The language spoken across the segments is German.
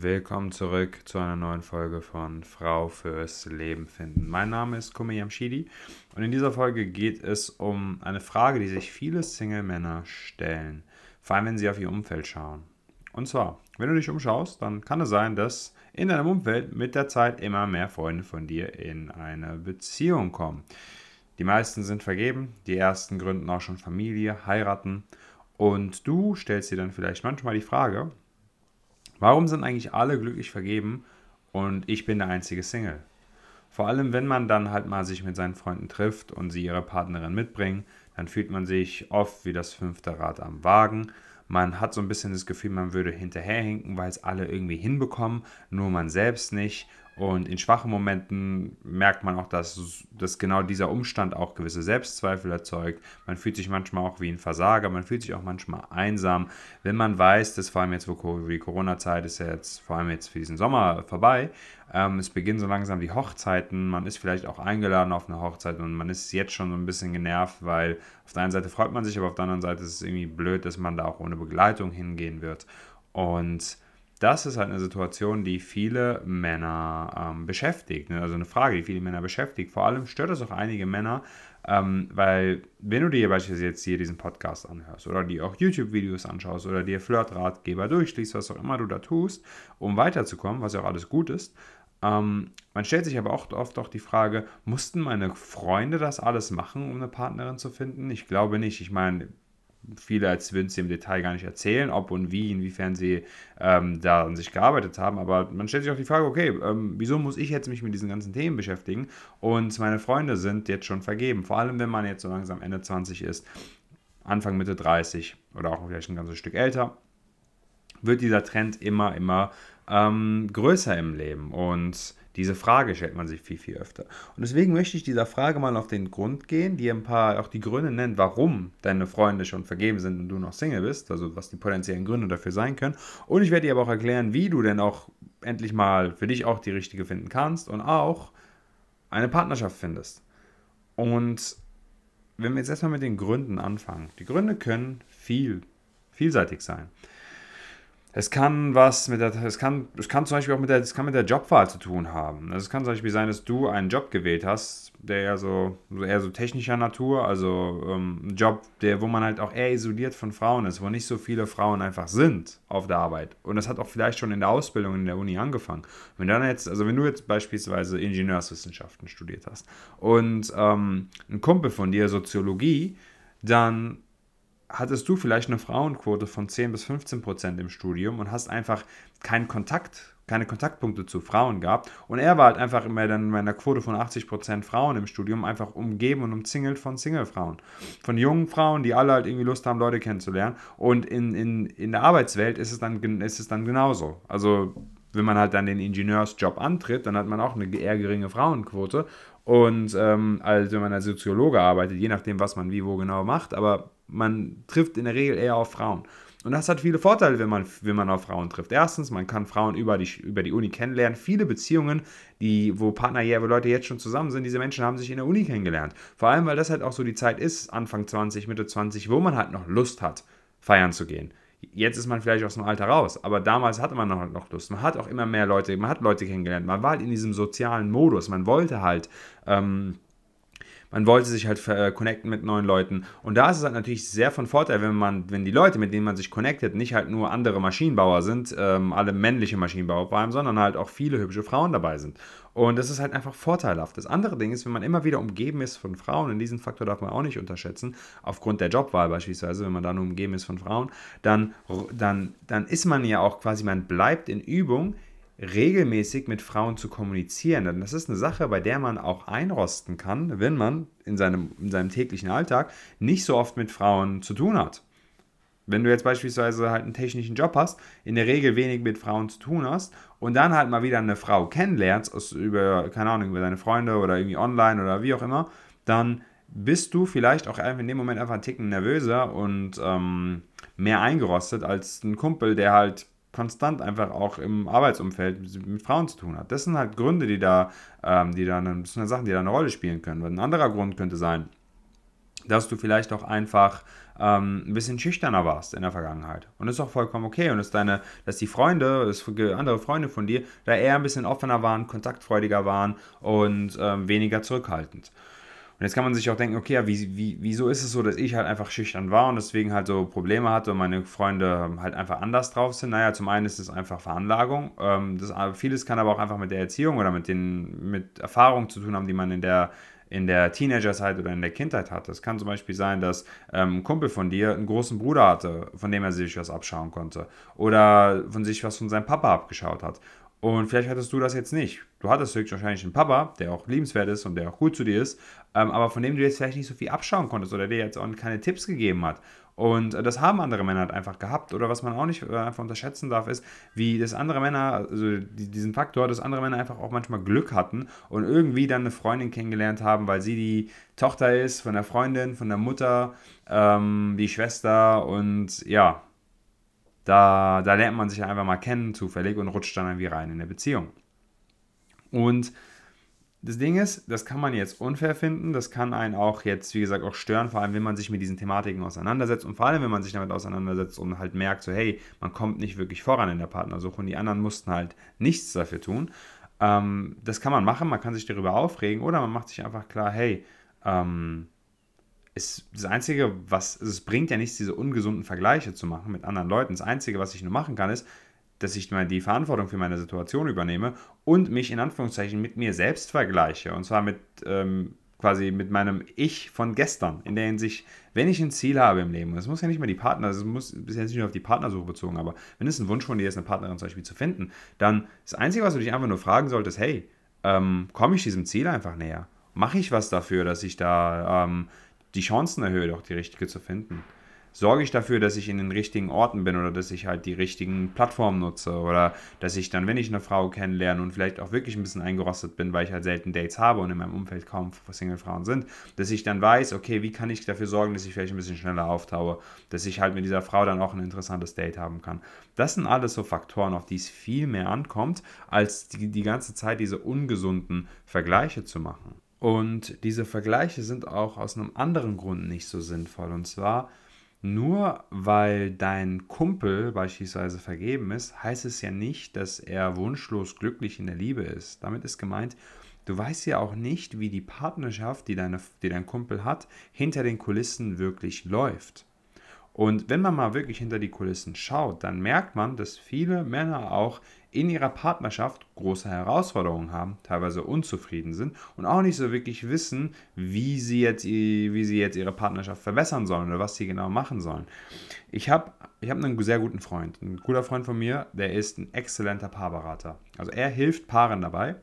Willkommen zurück zu einer neuen Folge von Frau fürs Leben finden. Mein Name ist Kume Yamshidi und in dieser Folge geht es um eine Frage, die sich viele Single-Männer stellen, vor allem wenn sie auf ihr Umfeld schauen. Und zwar, wenn du dich umschaust, dann kann es sein, dass in deinem Umfeld mit der Zeit immer mehr Freunde von dir in eine Beziehung kommen. Die meisten sind vergeben, die ersten gründen auch schon Familie, heiraten und du stellst dir dann vielleicht manchmal die Frage, Warum sind eigentlich alle glücklich vergeben und ich bin der einzige Single? Vor allem, wenn man dann halt mal sich mit seinen Freunden trifft und sie ihre Partnerin mitbringen, dann fühlt man sich oft wie das fünfte Rad am Wagen. Man hat so ein bisschen das Gefühl, man würde hinterherhinken, weil es alle irgendwie hinbekommen, nur man selbst nicht. Und in schwachen Momenten merkt man auch, dass, dass genau dieser Umstand auch gewisse Selbstzweifel erzeugt. Man fühlt sich manchmal auch wie ein Versager, man fühlt sich auch manchmal einsam. Wenn man weiß, dass vor allem jetzt, wo die Corona-Zeit ist ja jetzt vor allem jetzt für diesen Sommer vorbei, ähm, es beginnen so langsam die Hochzeiten, man ist vielleicht auch eingeladen auf eine Hochzeit und man ist jetzt schon so ein bisschen genervt, weil auf der einen Seite freut man sich, aber auf der anderen Seite ist es irgendwie blöd, dass man da auch ohne Begleitung hingehen wird. Und das ist halt eine Situation, die viele Männer ähm, beschäftigt. Ne? Also eine Frage, die viele Männer beschäftigt. Vor allem stört es auch einige Männer, ähm, weil wenn du dir beispielsweise jetzt hier diesen Podcast anhörst oder dir auch YouTube-Videos anschaust oder dir Flirt-Ratgeber durchliest, was auch immer du da tust, um weiterzukommen, was ja auch alles gut ist, ähm, man stellt sich aber auch oft auch die Frage, mussten meine Freunde das alles machen, um eine Partnerin zu finden? Ich glaube nicht. Ich meine, viele als würden sie im Detail gar nicht erzählen, ob und wie, inwiefern sie ähm, da an sich gearbeitet haben. Aber man stellt sich auch die Frage, okay, ähm, wieso muss ich jetzt mich mit diesen ganzen Themen beschäftigen? Und meine Freunde sind jetzt schon vergeben. Vor allem, wenn man jetzt so langsam Ende 20 ist, Anfang, Mitte 30 oder auch vielleicht ein ganzes Stück älter, wird dieser Trend immer, immer ähm, größer im Leben. Und diese Frage stellt man sich viel, viel öfter. Und deswegen möchte ich dieser Frage mal auf den Grund gehen, die ein paar auch die Gründe nennt, warum deine Freunde schon vergeben sind und du noch Single bist, also was die potenziellen Gründe dafür sein können. Und ich werde dir aber auch erklären, wie du denn auch endlich mal für dich auch die richtige finden kannst und auch eine Partnerschaft findest. Und wenn wir jetzt erstmal mit den Gründen anfangen. Die Gründe können viel, vielseitig sein. Es kann was mit der, es kann, es kann zum Beispiel auch mit der, es kann mit der Jobwahl zu tun haben. Also es kann zum Beispiel sein, dass du einen Job gewählt hast, der eher so, eher so technischer Natur, also ähm, ein Job, der, wo man halt auch eher isoliert von Frauen ist, wo nicht so viele Frauen einfach sind auf der Arbeit. Und das hat auch vielleicht schon in der Ausbildung in der Uni angefangen. Wenn dann jetzt, also wenn du jetzt beispielsweise Ingenieurswissenschaften studiert hast und ähm, ein Kumpel von dir Soziologie, dann hattest du vielleicht eine Frauenquote von 10 bis 15 Prozent im Studium und hast einfach keinen Kontakt, keine Kontaktpunkte zu Frauen gehabt. Und er war halt einfach immer dann bei einer Quote von 80 Prozent Frauen im Studium einfach umgeben und umzingelt von Single-Frauen. Von jungen Frauen, die alle halt irgendwie Lust haben, Leute kennenzulernen. Und in, in, in der Arbeitswelt ist es, dann, ist es dann genauso. Also wenn man halt dann den Ingenieursjob antritt, dann hat man auch eine eher geringe Frauenquote. Und ähm, als wenn man als Soziologe arbeitet, je nachdem, was man wie wo genau macht, aber man trifft in der Regel eher auf Frauen. Und das hat viele Vorteile, wenn man, wenn man auf Frauen trifft. Erstens, man kann Frauen über die, über die Uni kennenlernen. Viele Beziehungen, die, wo Partner, ja, wo Leute jetzt schon zusammen sind, diese Menschen haben sich in der Uni kennengelernt. Vor allem, weil das halt auch so die Zeit ist, Anfang 20, Mitte 20, wo man halt noch Lust hat, feiern zu gehen. Jetzt ist man vielleicht aus dem Alter raus, aber damals hatte man noch, noch Lust. Man hat auch immer mehr Leute, man hat Leute kennengelernt. Man war halt in diesem sozialen Modus. Man wollte halt. Ähm, man wollte sich halt äh, connecten mit neuen Leuten. Und da ist es halt natürlich sehr von Vorteil, wenn man, wenn die Leute, mit denen man sich connectet, nicht halt nur andere Maschinenbauer sind, ähm, alle männliche Maschinenbauer vor allem, sondern halt auch viele hübsche Frauen dabei sind. Und das ist halt einfach vorteilhaft. Das andere Ding ist, wenn man immer wieder umgeben ist von Frauen, und diesen Faktor darf man auch nicht unterschätzen, aufgrund der Jobwahl beispielsweise, wenn man da nur umgeben ist von Frauen, dann, dann, dann ist man ja auch quasi, man bleibt in Übung, regelmäßig mit Frauen zu kommunizieren. Denn das ist eine Sache, bei der man auch einrosten kann, wenn man in seinem, in seinem täglichen Alltag nicht so oft mit Frauen zu tun hat. Wenn du jetzt beispielsweise halt einen technischen Job hast, in der Regel wenig mit Frauen zu tun hast und dann halt mal wieder eine Frau kennenlernst, aus, über, keine Ahnung, über deine Freunde oder irgendwie online oder wie auch immer, dann bist du vielleicht auch in dem Moment einfach einen Ticken nervöser und ähm, mehr eingerostet als ein Kumpel, der halt konstant einfach auch im Arbeitsumfeld mit Frauen zu tun hat. Das sind halt Gründe, die da, ähm, die da, das sind Sachen, die da eine Rolle spielen können. ein anderer Grund könnte sein, dass du vielleicht auch einfach ähm, ein bisschen schüchterner warst in der Vergangenheit. Und das ist auch vollkommen okay. Und dass deine, dass die Freunde, dass andere Freunde von dir da eher ein bisschen offener waren, kontaktfreudiger waren und ähm, weniger zurückhaltend. Und jetzt kann man sich auch denken, okay, ja, wie, wie, wieso ist es so, dass ich halt einfach schüchtern war und deswegen halt so Probleme hatte und meine Freunde halt einfach anders drauf sind? Naja, zum einen ist es einfach Veranlagung. Ähm, das, vieles kann aber auch einfach mit der Erziehung oder mit den mit Erfahrungen zu tun haben, die man in der in der Teenagerzeit oder in der Kindheit hat. Es kann zum Beispiel sein, dass ähm, ein Kumpel von dir einen großen Bruder hatte, von dem er sich was abschauen konnte. Oder von sich was von seinem Papa abgeschaut hat. Und vielleicht hattest du das jetzt nicht. Du hattest höchstwahrscheinlich einen Papa, der auch liebenswert ist und der auch gut zu dir ist, ähm, aber von dem du jetzt vielleicht nicht so viel abschauen konntest oder der jetzt auch keine Tipps gegeben hat. Und äh, das haben andere Männer halt einfach gehabt. Oder was man auch nicht äh, einfach unterschätzen darf, ist, wie das andere Männer, also diesen Faktor, dass andere Männer einfach auch manchmal Glück hatten und irgendwie dann eine Freundin kennengelernt haben, weil sie die Tochter ist von der Freundin, von der Mutter, ähm, die Schwester und ja, da, da lernt man sich einfach mal kennen, zufällig, und rutscht dann irgendwie rein in eine Beziehung. Und das Ding ist, das kann man jetzt unfair finden, das kann einen auch jetzt, wie gesagt, auch stören, vor allem wenn man sich mit diesen Thematiken auseinandersetzt und vor allem wenn man sich damit auseinandersetzt und halt merkt, so hey, man kommt nicht wirklich voran in der Partnersuche und die anderen mussten halt nichts dafür tun. Ähm, das kann man machen, man kann sich darüber aufregen oder man macht sich einfach klar, hey, ähm, ist das Einzige, was, es bringt ja nichts, diese ungesunden Vergleiche zu machen mit anderen Leuten. Das Einzige, was ich nur machen kann, ist, dass ich mal die Verantwortung für meine Situation übernehme und mich in Anführungszeichen mit mir selbst vergleiche. Und zwar mit ähm, quasi mit meinem Ich von gestern. In der Hinsicht, wenn ich ein Ziel habe im Leben, das muss ja nicht mehr die Partner, das muss ist ja nicht nur auf die Partnersuche bezogen, aber wenn es ein Wunsch von dir ist, eine Partnerin zum Beispiel zu finden, dann das Einzige, was du dich einfach nur fragen solltest, hey, ähm, komme ich diesem Ziel einfach näher? Mache ich was dafür, dass ich da ähm, die Chancen erhöht, auch die richtige zu finden. Sorge ich dafür, dass ich in den richtigen Orten bin oder dass ich halt die richtigen Plattformen nutze oder dass ich dann, wenn ich eine Frau kennenlerne und vielleicht auch wirklich ein bisschen eingerostet bin, weil ich halt selten Dates habe und in meinem Umfeld kaum Single-Frauen sind, dass ich dann weiß, okay, wie kann ich dafür sorgen, dass ich vielleicht ein bisschen schneller auftaue, dass ich halt mit dieser Frau dann auch ein interessantes Date haben kann. Das sind alles so Faktoren, auf die es viel mehr ankommt, als die, die ganze Zeit diese ungesunden Vergleiche zu machen. Und diese Vergleiche sind auch aus einem anderen Grund nicht so sinnvoll. Und zwar, nur weil dein Kumpel beispielsweise vergeben ist, heißt es ja nicht, dass er wunschlos glücklich in der Liebe ist. Damit ist gemeint, du weißt ja auch nicht, wie die Partnerschaft, die, deine, die dein Kumpel hat, hinter den Kulissen wirklich läuft. Und wenn man mal wirklich hinter die Kulissen schaut, dann merkt man, dass viele Männer auch in ihrer Partnerschaft große Herausforderungen haben, teilweise unzufrieden sind und auch nicht so wirklich wissen, wie sie jetzt, wie sie jetzt ihre Partnerschaft verbessern sollen oder was sie genau machen sollen. Ich habe ich hab einen sehr guten Freund, ein guter Freund von mir, der ist ein exzellenter Paarberater. Also er hilft Paaren dabei,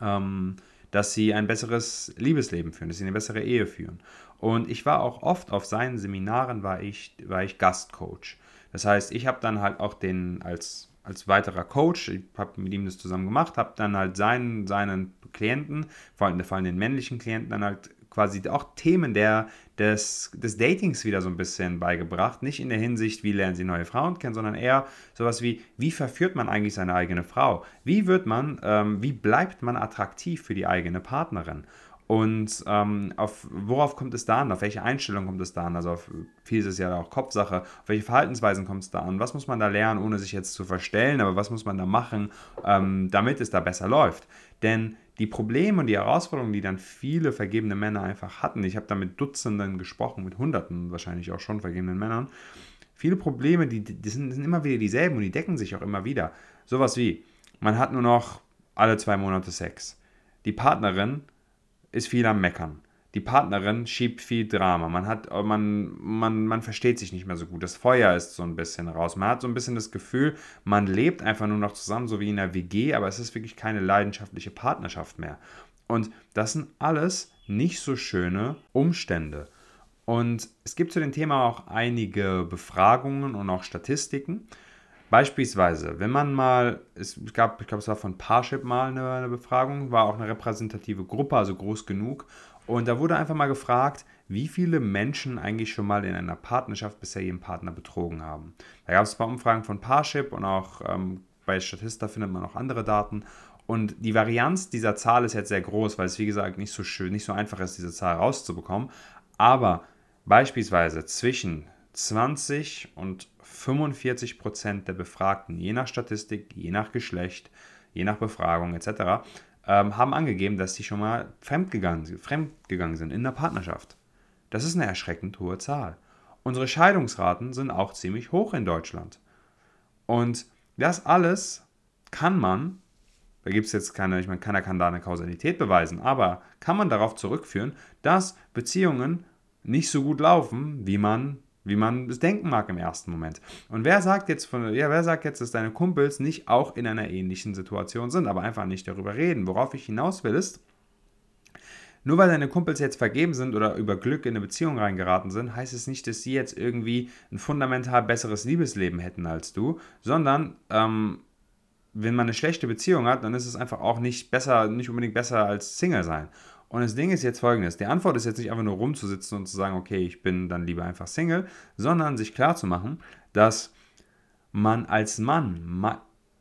ähm, dass sie ein besseres Liebesleben führen, dass sie eine bessere Ehe führen. Und ich war auch oft auf seinen Seminaren, war ich, war ich Gastcoach. Das heißt, ich habe dann halt auch den als als weiterer Coach, ich habe mit ihm das zusammen gemacht, habe dann halt seinen, seinen Klienten, vor allem, vor allem den männlichen Klienten, dann halt quasi auch Themen der, des, des Datings wieder so ein bisschen beigebracht. Nicht in der Hinsicht, wie lernen sie neue Frauen kennen, sondern eher sowas wie, wie verführt man eigentlich seine eigene Frau? Wie wird man, ähm, wie bleibt man attraktiv für die eigene Partnerin? Und ähm, auf, worauf kommt es da an? Auf welche Einstellung kommt es da an? Also auf, viel ist ja auch Kopfsache. Auf welche Verhaltensweisen kommt es da an? Was muss man da lernen, ohne sich jetzt zu verstellen? Aber was muss man da machen, ähm, damit es da besser läuft? Denn die Probleme und die Herausforderungen, die dann viele vergebene Männer einfach hatten, ich habe da mit Dutzenden gesprochen, mit Hunderten wahrscheinlich auch schon vergebenen Männern, viele Probleme, die, die sind, sind immer wieder dieselben und die decken sich auch immer wieder. Sowas wie, man hat nur noch alle zwei Monate Sex. Die Partnerin ist viel am Meckern. Die Partnerin schiebt viel Drama. Man, hat, man, man, man versteht sich nicht mehr so gut. Das Feuer ist so ein bisschen raus. Man hat so ein bisschen das Gefühl, man lebt einfach nur noch zusammen, so wie in einer WG, aber es ist wirklich keine leidenschaftliche Partnerschaft mehr. Und das sind alles nicht so schöne Umstände. Und es gibt zu dem Thema auch einige Befragungen und auch Statistiken. Beispielsweise, wenn man mal, es gab, ich glaube, es war von Parship mal eine, eine, Befragung, war auch eine repräsentative Gruppe, also groß genug. Und da wurde einfach mal gefragt, wie viele Menschen eigentlich schon mal in einer Partnerschaft bisher ihren Partner betrogen haben. Da gab es ein paar Umfragen von Parship und auch ähm, bei Statista findet man auch andere Daten. Und die Varianz dieser Zahl ist jetzt sehr groß, weil es wie gesagt nicht so schön, nicht so einfach ist, diese Zahl rauszubekommen. Aber beispielsweise zwischen 20 und 45 Prozent der Befragten, je nach Statistik, je nach Geschlecht, je nach Befragung etc., ähm, haben angegeben, dass sie schon mal fremdgegangen, fremdgegangen sind in der Partnerschaft. Das ist eine erschreckend hohe Zahl. Unsere Scheidungsraten sind auch ziemlich hoch in Deutschland. Und das alles kann man, da gibt es jetzt keine, ich meine, keiner kann da eine Kausalität beweisen, aber kann man darauf zurückführen, dass Beziehungen nicht so gut laufen, wie man wie man es denken mag im ersten Moment. Und wer sagt jetzt von, ja, wer sagt jetzt, dass deine Kumpels nicht auch in einer ähnlichen Situation sind, aber einfach nicht darüber reden? Worauf ich hinaus will, ist, nur weil deine Kumpels jetzt vergeben sind oder über Glück in eine Beziehung reingeraten sind, heißt es nicht, dass sie jetzt irgendwie ein fundamental besseres Liebesleben hätten als du, sondern ähm, wenn man eine schlechte Beziehung hat, dann ist es einfach auch nicht besser, nicht unbedingt besser als Single sein. Und das Ding ist jetzt folgendes: Die Antwort ist jetzt nicht einfach nur rumzusitzen und zu sagen, okay, ich bin dann lieber einfach Single, sondern sich klarzumachen, dass man als Mann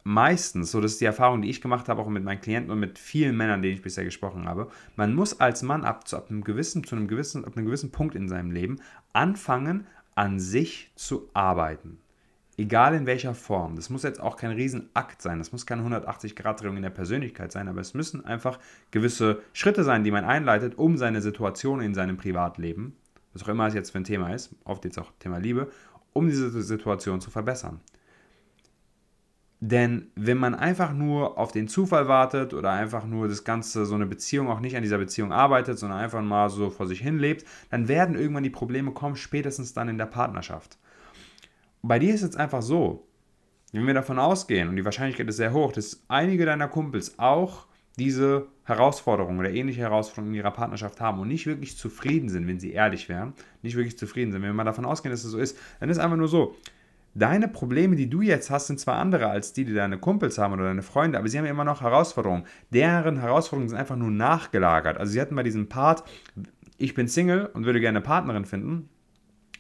meistens, so das ist die Erfahrung, die ich gemacht habe, auch mit meinen Klienten und mit vielen Männern, denen ich bisher gesprochen habe, man muss als Mann ab, zu, ab einem gewissen, zu einem gewissen, ab einem gewissen Punkt in seinem Leben anfangen, an sich zu arbeiten. Egal in welcher Form. Das muss jetzt auch kein Riesenakt sein. Das muss keine 180-Grad-Drehung in der Persönlichkeit sein, aber es müssen einfach gewisse Schritte sein, die man einleitet, um seine Situation in seinem Privatleben, was auch immer es jetzt für ein Thema ist, oft jetzt auch Thema Liebe, um diese Situation zu verbessern. Denn wenn man einfach nur auf den Zufall wartet oder einfach nur das Ganze, so eine Beziehung auch nicht an dieser Beziehung arbeitet, sondern einfach mal so vor sich hin lebt, dann werden irgendwann die Probleme kommen, spätestens dann in der Partnerschaft. Bei dir ist es einfach so, wenn wir davon ausgehen, und die Wahrscheinlichkeit ist sehr hoch, dass einige deiner Kumpels auch diese Herausforderungen oder ähnliche Herausforderungen in ihrer Partnerschaft haben und nicht wirklich zufrieden sind, wenn sie ehrlich wären, nicht wirklich zufrieden sind. Wenn wir mal davon ausgehen, dass es so ist, dann ist einfach nur so, Deine Probleme, die du jetzt hast, sind zwar andere als die, die deine Kumpels haben oder deine Freunde, aber sie haben immer noch Herausforderungen. Deren Herausforderungen sind einfach nur nachgelagert. Also sie hatten bei diesem Part, ich bin Single und würde gerne eine Partnerin finden,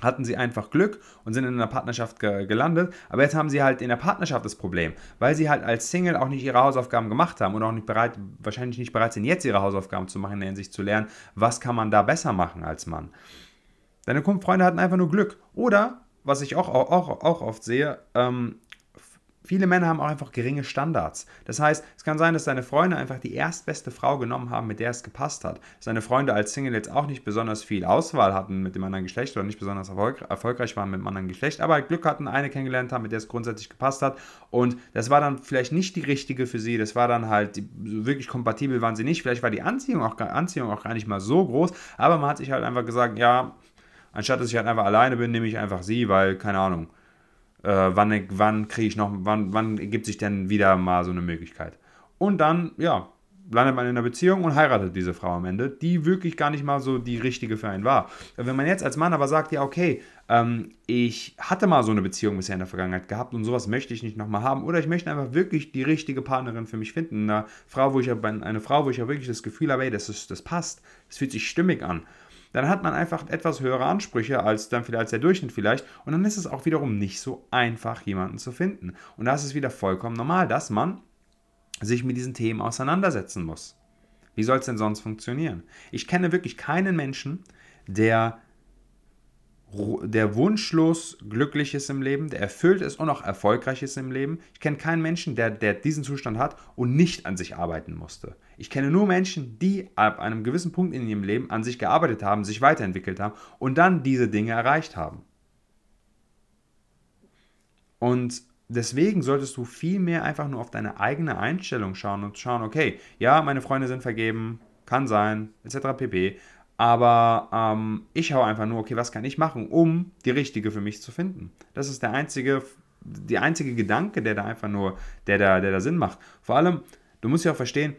hatten sie einfach Glück und sind in einer Partnerschaft ge gelandet. Aber jetzt haben sie halt in der Partnerschaft das Problem, weil sie halt als Single auch nicht ihre Hausaufgaben gemacht haben und auch nicht bereit, wahrscheinlich nicht bereit sind, jetzt ihre Hausaufgaben zu machen, in der Hinsicht zu lernen, was kann man da besser machen als Mann. Deine Freunde hatten einfach nur Glück. Oder was ich auch, auch, auch oft sehe, ähm, viele Männer haben auch einfach geringe Standards. Das heißt, es kann sein, dass deine Freunde einfach die erstbeste Frau genommen haben, mit der es gepasst hat. Dass deine Freunde als Single jetzt auch nicht besonders viel Auswahl hatten mit dem anderen Geschlecht oder nicht besonders erfolg erfolgreich waren mit dem anderen Geschlecht, aber Glück hatten, eine kennengelernt haben, mit der es grundsätzlich gepasst hat. Und das war dann vielleicht nicht die richtige für sie. Das war dann halt, die, wirklich kompatibel waren sie nicht. Vielleicht war die Anziehung auch, Anziehung auch gar nicht mal so groß, aber man hat sich halt einfach gesagt, ja, Anstatt dass ich halt einfach alleine bin, nehme ich einfach sie, weil, keine Ahnung, äh, wann, wann kriege ich noch, wann, wann ergibt sich denn wieder mal so eine Möglichkeit? Und dann, ja, landet man in einer Beziehung und heiratet diese Frau am Ende, die wirklich gar nicht mal so die richtige für einen war. Wenn man jetzt als Mann aber sagt, ja, okay, ähm, ich hatte mal so eine Beziehung bisher in der Vergangenheit gehabt und sowas möchte ich nicht nochmal haben, oder ich möchte einfach wirklich die richtige Partnerin für mich finden, eine Frau, wo ich eine Frau, wo ich ja wirklich das Gefühl habe, ey, das, ist, das passt, das fühlt sich stimmig an dann hat man einfach etwas höhere Ansprüche als dann vielleicht als der Durchschnitt vielleicht und dann ist es auch wiederum nicht so einfach, jemanden zu finden. Und da ist es wieder vollkommen normal, dass man sich mit diesen Themen auseinandersetzen muss. Wie soll es denn sonst funktionieren? Ich kenne wirklich keinen Menschen, der der wunschlos glücklich ist im Leben, der erfüllt ist und auch erfolgreich ist im Leben. Ich kenne keinen Menschen, der, der diesen Zustand hat und nicht an sich arbeiten musste. Ich kenne nur Menschen, die ab einem gewissen Punkt in ihrem Leben an sich gearbeitet haben, sich weiterentwickelt haben und dann diese Dinge erreicht haben. Und deswegen solltest du viel mehr einfach nur auf deine eigene Einstellung schauen und schauen, okay, ja, meine Freunde sind vergeben, kann sein, etc. pp. Aber ähm, ich schaue einfach nur, okay, was kann ich machen, um die richtige für mich zu finden. Das ist der einzige, die einzige Gedanke, der da einfach nur, der da, der da Sinn macht. Vor allem, du musst ja auch verstehen,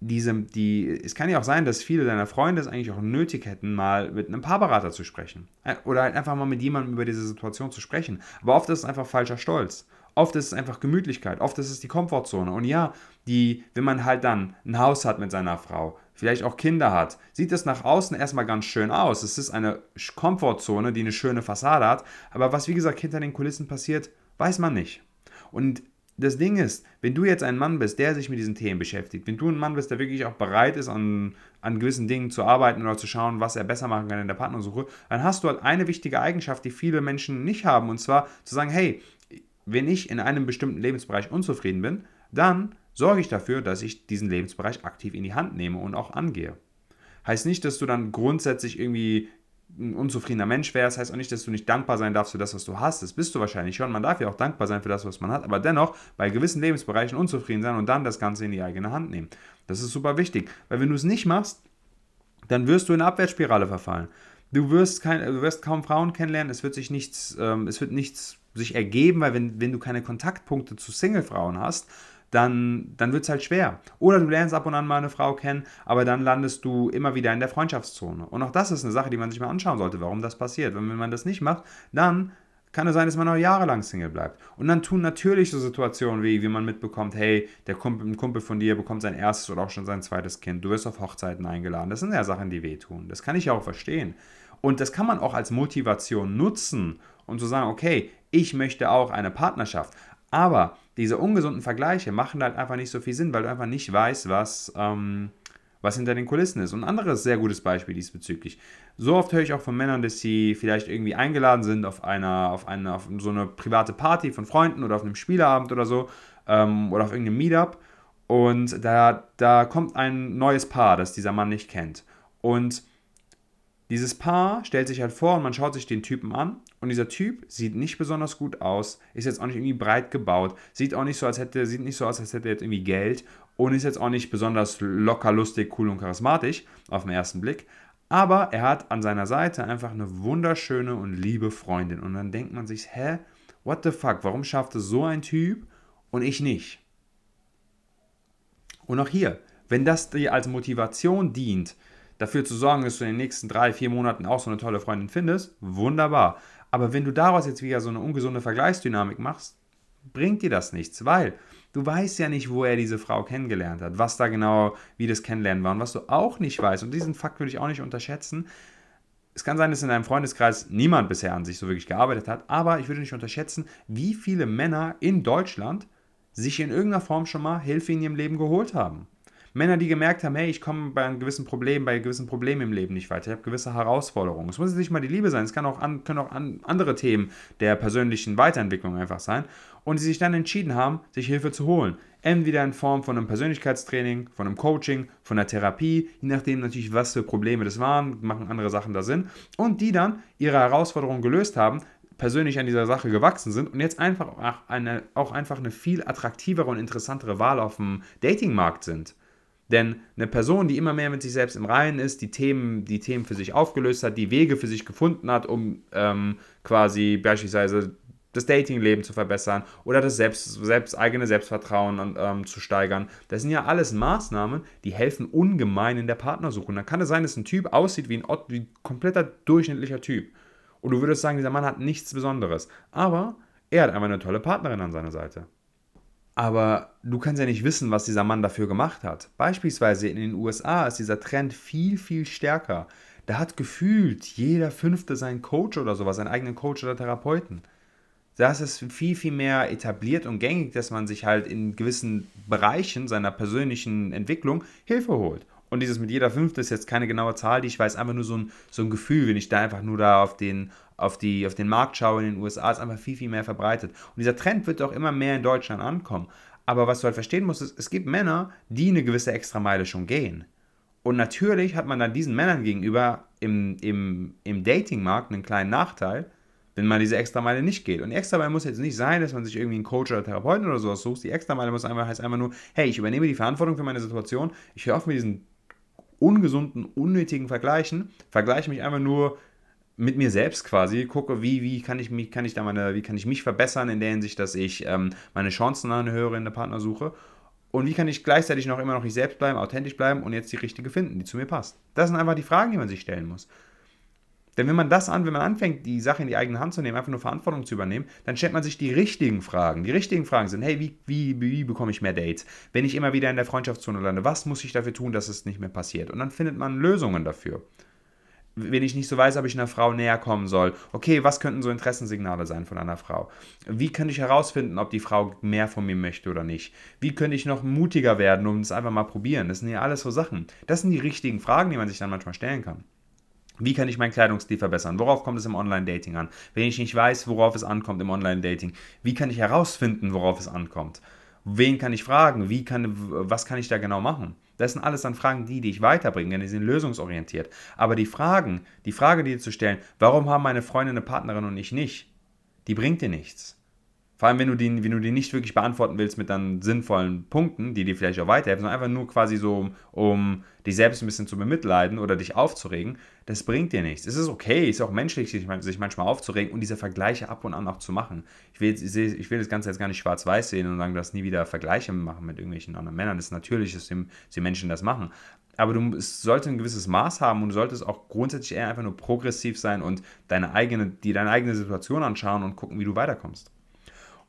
diese, die, es kann ja auch sein, dass viele deiner Freunde es eigentlich auch nötig hätten, mal mit einem Paarberater zu sprechen. Äh, oder halt einfach mal mit jemandem über diese Situation zu sprechen. Aber oft ist es einfach falscher Stolz. Oft ist es einfach Gemütlichkeit, oft ist es die Komfortzone. Und ja, die, wenn man halt dann ein Haus hat mit seiner Frau, vielleicht auch Kinder hat, sieht es nach außen erstmal ganz schön aus. Es ist eine Komfortzone, die eine schöne Fassade hat. Aber was, wie gesagt, hinter den Kulissen passiert, weiß man nicht. Und das Ding ist, wenn du jetzt ein Mann bist, der sich mit diesen Themen beschäftigt, wenn du ein Mann bist, der wirklich auch bereit ist, an, an gewissen Dingen zu arbeiten oder zu schauen, was er besser machen kann in der Partnersuche, dann hast du halt eine wichtige Eigenschaft, die viele Menschen nicht haben, und zwar zu sagen, hey, wenn ich in einem bestimmten Lebensbereich unzufrieden bin, dann sorge ich dafür, dass ich diesen Lebensbereich aktiv in die Hand nehme und auch angehe. Heißt nicht, dass du dann grundsätzlich irgendwie ein unzufriedener Mensch wärst, heißt auch nicht, dass du nicht dankbar sein darfst für das, was du hast. Das bist du wahrscheinlich schon. Man darf ja auch dankbar sein für das, was man hat, aber dennoch bei gewissen Lebensbereichen unzufrieden sein und dann das Ganze in die eigene Hand nehmen. Das ist super wichtig, weil wenn du es nicht machst, dann wirst du in eine Abwärtsspirale verfallen. Du wirst, kein, du wirst kaum Frauen kennenlernen, es wird sich nichts, ähm, es wird nichts sich ergeben, weil wenn, wenn du keine Kontaktpunkte zu Single-Frauen hast, dann, dann wird es halt schwer. Oder du lernst ab und an mal eine Frau kennen, aber dann landest du immer wieder in der Freundschaftszone. Und auch das ist eine Sache, die man sich mal anschauen sollte, warum das passiert. wenn man das nicht macht, dann kann es sein, dass man noch jahrelang Single bleibt. Und dann tun natürlich so Situationen wie, wie man mitbekommt, hey, der Kumpel, ein Kumpel von dir bekommt sein erstes oder auch schon sein zweites Kind, du wirst auf Hochzeiten eingeladen. Das sind ja Sachen, die wehtun. Das kann ich ja auch verstehen. Und das kann man auch als Motivation nutzen, um zu sagen, okay, ich möchte auch eine Partnerschaft. Aber diese ungesunden Vergleiche machen halt einfach nicht so viel Sinn, weil du einfach nicht weißt, was, ähm, was hinter den Kulissen ist. Und ein anderes sehr gutes Beispiel diesbezüglich. So oft höre ich auch von Männern, dass sie vielleicht irgendwie eingeladen sind auf einer, auf eine, auf so eine private Party von Freunden oder auf einem Spieleabend oder so ähm, oder auf irgendeinem Meetup. Und da, da kommt ein neues Paar, das dieser Mann nicht kennt. Und dieses Paar stellt sich halt vor und man schaut sich den Typen an und dieser Typ sieht nicht besonders gut aus, ist jetzt auch nicht irgendwie breit gebaut, sieht auch nicht so, als hätte, sieht nicht so aus, als hätte er jetzt irgendwie Geld und ist jetzt auch nicht besonders locker, lustig, cool und charismatisch auf den ersten Blick. Aber er hat an seiner Seite einfach eine wunderschöne und liebe Freundin. Und dann denkt man sich, hä, what the fuck, warum schafft es so ein Typ und ich nicht? Und auch hier, wenn das dir als Motivation dient, dafür zu sorgen, dass du in den nächsten drei, vier Monaten auch so eine tolle Freundin findest, wunderbar. Aber wenn du daraus jetzt wieder so eine ungesunde Vergleichsdynamik machst, bringt dir das nichts, weil du weißt ja nicht, wo er diese Frau kennengelernt hat, was da genau, wie das Kennenlernen war und was du auch nicht weißt. Und diesen Fakt würde ich auch nicht unterschätzen. Es kann sein, dass in deinem Freundeskreis niemand bisher an sich so wirklich gearbeitet hat, aber ich würde nicht unterschätzen, wie viele Männer in Deutschland sich in irgendeiner Form schon mal Hilfe in ihrem Leben geholt haben. Männer, die gemerkt haben, hey, ich komme bei einem gewissen Problem, bei gewissen Problemen im Leben nicht weiter. Ich habe gewisse Herausforderungen. Es muss nicht mal die Liebe sein, es kann auch an, können auch an andere Themen der persönlichen Weiterentwicklung einfach sein. Und die sich dann entschieden haben, sich Hilfe zu holen. Entweder in Form von einem Persönlichkeitstraining, von einem Coaching, von einer Therapie, je nachdem natürlich, was für Probleme das waren, machen andere Sachen da Sinn. Und die dann ihre Herausforderungen gelöst haben, persönlich an dieser Sache gewachsen sind und jetzt einfach auch, eine, auch einfach eine viel attraktivere und interessantere Wahl auf dem Datingmarkt sind. Denn eine Person, die immer mehr mit sich selbst im Reinen ist, die Themen, die Themen für sich aufgelöst hat, die Wege für sich gefunden hat, um ähm, quasi beispielsweise das Datingleben zu verbessern oder das selbst, selbst eigene Selbstvertrauen ähm, zu steigern. Das sind ja alles Maßnahmen, die helfen ungemein in der Partnersuche. Und dann kann es sein, dass ein Typ aussieht wie ein, wie ein kompletter durchschnittlicher Typ. Und du würdest sagen, dieser Mann hat nichts Besonderes. Aber er hat einfach eine tolle Partnerin an seiner Seite. Aber du kannst ja nicht wissen, was dieser Mann dafür gemacht hat. Beispielsweise in den USA ist dieser Trend viel, viel stärker. Da hat gefühlt jeder Fünfte seinen Coach oder sowas, seinen eigenen Coach oder Therapeuten. Da ist es viel, viel mehr etabliert und gängig, dass man sich halt in gewissen Bereichen seiner persönlichen Entwicklung Hilfe holt. Und dieses mit jeder Fünfte ist jetzt keine genaue Zahl, die ich weiß, einfach nur so ein, so ein Gefühl, wenn ich da einfach nur da auf den, auf, die, auf den Markt schaue in den USA, ist einfach viel, viel mehr verbreitet. Und dieser Trend wird auch immer mehr in Deutschland ankommen. Aber was du halt verstehen musst, ist, es gibt Männer, die eine gewisse Extrameile schon gehen. Und natürlich hat man dann diesen Männern gegenüber im, im, im Datingmarkt einen kleinen Nachteil, wenn man diese Extrameile nicht geht. Und die Extrameile muss jetzt nicht sein, dass man sich irgendwie einen Coach oder Therapeuten oder sowas sucht. Die Extrameile muss einfach, heißt einfach nur, hey, ich übernehme die Verantwortung für meine Situation, ich höre auf mit diesen ungesunden, unnötigen Vergleichen, vergleiche mich einfach nur mit mir selbst quasi, gucke, wie, wie kann ich mich, kann ich da meine, wie kann ich mich verbessern in der Hinsicht, dass ich ähm, meine Chancen anhöre in der Partnersuche und wie kann ich gleichzeitig noch immer noch ich selbst bleiben, authentisch bleiben und jetzt die richtige finden, die zu mir passt. Das sind einfach die Fragen, die man sich stellen muss. Denn wenn man das an, wenn man anfängt, die Sache in die eigene Hand zu nehmen, einfach nur Verantwortung zu übernehmen, dann stellt man sich die richtigen Fragen. Die richtigen Fragen sind, hey, wie, wie, wie bekomme ich mehr Dates? Wenn ich immer wieder in der Freundschaftszone lande, was muss ich dafür tun, dass es nicht mehr passiert? Und dann findet man Lösungen dafür. wenn ich nicht so weiß, ob ich einer Frau näher kommen soll. Okay, was könnten so Interessensignale sein von einer Frau? Wie könnte ich herausfinden, ob die Frau mehr von mir möchte oder nicht? Wie könnte ich noch mutiger werden, um es einfach mal probieren? Das sind ja alles so Sachen. Das sind die richtigen Fragen, die man sich dann manchmal stellen kann. Wie kann ich meinen Kleidungsstil verbessern? Worauf kommt es im Online-Dating an? Wenn ich nicht weiß, worauf es ankommt im Online-Dating, wie kann ich herausfinden, worauf es ankommt? Wen kann ich fragen? Wie kann, was kann ich da genau machen? Das sind alles dann Fragen, die dich weiterbringen, denn die sind lösungsorientiert. Aber die Fragen, die Frage, die dir zu stellen, warum haben meine Freunde eine Partnerin und ich nicht, die bringt dir nichts. Vor allem, wenn du, die, wenn du die nicht wirklich beantworten willst mit dann sinnvollen Punkten, die dir vielleicht auch weiterhelfen, sondern einfach nur quasi so, um, dich selbst ein bisschen zu bemitleiden oder dich aufzuregen, das bringt dir nichts. Es ist okay, es ist auch menschlich, sich, manchmal aufzuregen und diese Vergleiche ab und an auch zu machen. Ich will, ich will das Ganze jetzt gar nicht schwarz-weiß sehen und sagen, dass nie wieder Vergleiche machen mit irgendwelchen anderen Männern. Das ist natürlich, dass die, die Menschen das machen. Aber du, es sollte ein gewisses Maß haben und du solltest auch grundsätzlich eher einfach nur progressiv sein und deine eigene, die deine eigene Situation anschauen und gucken, wie du weiterkommst.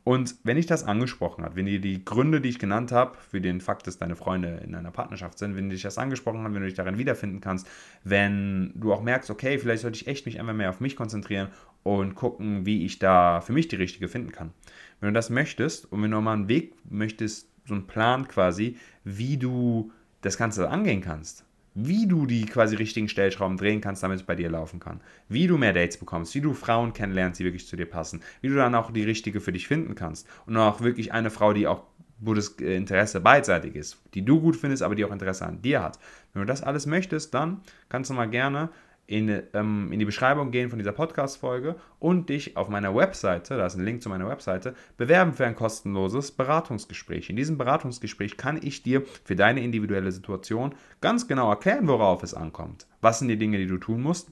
Und wenn ich das angesprochen habe, wenn dir die Gründe, die ich genannt habe, für den Fakt, dass deine Freunde in einer Partnerschaft sind, wenn dich das angesprochen haben, wenn du dich darin wiederfinden kannst, wenn du auch merkst, okay, vielleicht sollte ich echt mich einfach mehr auf mich konzentrieren und gucken, wie ich da für mich die richtige finden kann. Wenn du das möchtest und wenn du mal einen Weg möchtest, so einen Plan quasi, wie du das Ganze angehen kannst, wie du die quasi richtigen Stellschrauben drehen kannst, damit es bei dir laufen kann. Wie du mehr Dates bekommst, wie du Frauen kennenlernst, die wirklich zu dir passen, wie du dann auch die richtige für dich finden kannst und auch wirklich eine Frau, die auch wo das Interesse beidseitig ist, die du gut findest, aber die auch Interesse an dir hat. Wenn du das alles möchtest, dann kannst du mal gerne in, ähm, in die Beschreibung gehen von dieser Podcast-Folge und dich auf meiner Webseite, da ist ein Link zu meiner Webseite, bewerben für ein kostenloses Beratungsgespräch. In diesem Beratungsgespräch kann ich dir für deine individuelle Situation ganz genau erklären, worauf es ankommt. Was sind die Dinge, die du tun musst?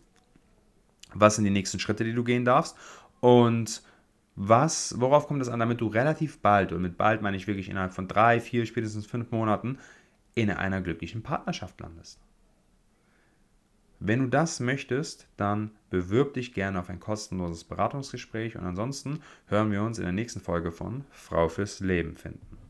Was sind die nächsten Schritte, die du gehen darfst? Und was, worauf kommt es an, damit du relativ bald, und mit bald meine ich wirklich innerhalb von drei, vier, spätestens fünf Monaten, in einer glücklichen Partnerschaft landest? Wenn du das möchtest, dann bewirb dich gerne auf ein kostenloses Beratungsgespräch und ansonsten hören wir uns in der nächsten Folge von Frau fürs Leben finden.